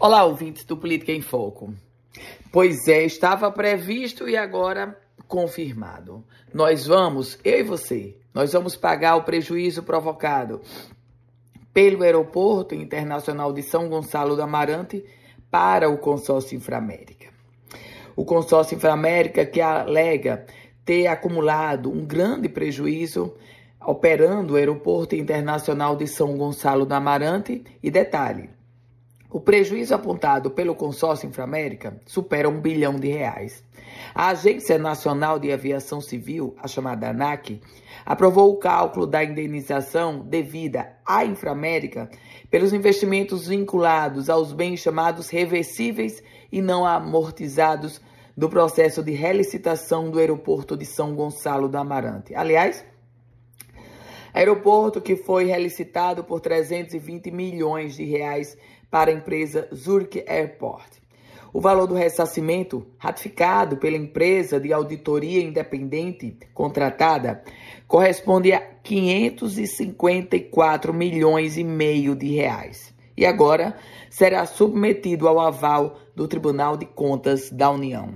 Olá, ouvintes do Política em Foco. Pois é, estava previsto e agora confirmado. Nós vamos, eu e você, nós vamos pagar o prejuízo provocado pelo Aeroporto Internacional de São Gonçalo do Amarante para o consórcio Inframérica. O consórcio Inframérica que alega ter acumulado um grande prejuízo operando o Aeroporto Internacional de São Gonçalo do Amarante e detalhe, o prejuízo apontado pelo consórcio Inframérica supera um bilhão de reais. A Agência Nacional de Aviação Civil, a chamada ANAC, aprovou o cálculo da indenização devida à Inframérica pelos investimentos vinculados aos bens chamados reversíveis e não amortizados do processo de relicitação do aeroporto de São Gonçalo do Amarante. Aliás, aeroporto que foi relicitado por 320 milhões de reais para a empresa Zurich Airport. O valor do ressarcimento, ratificado pela empresa de auditoria independente contratada, corresponde a 554 milhões e meio de reais. E agora será submetido ao aval do Tribunal de Contas da União.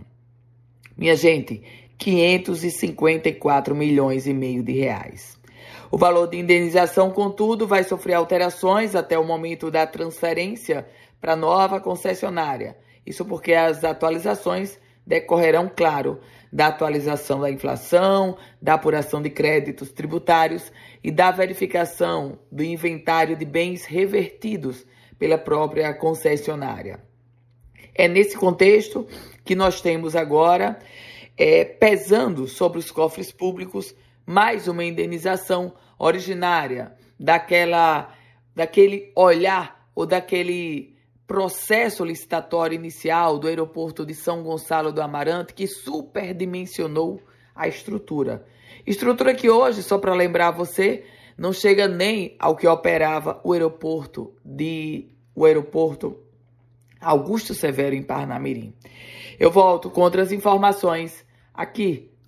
Minha gente, 554 milhões e meio de reais. O valor de indenização, contudo, vai sofrer alterações até o momento da transferência para a nova concessionária. Isso porque as atualizações decorrerão, claro, da atualização da inflação, da apuração de créditos tributários e da verificação do inventário de bens revertidos pela própria concessionária. É nesse contexto que nós temos agora, é, pesando sobre os cofres públicos, mais uma indenização originária daquela daquele olhar ou daquele processo licitatório inicial do aeroporto de São Gonçalo do Amarante que superdimensionou a estrutura. Estrutura que hoje, só para lembrar você, não chega nem ao que operava o aeroporto de o aeroporto Augusto Severo em Parnamirim. Eu volto com outras informações aqui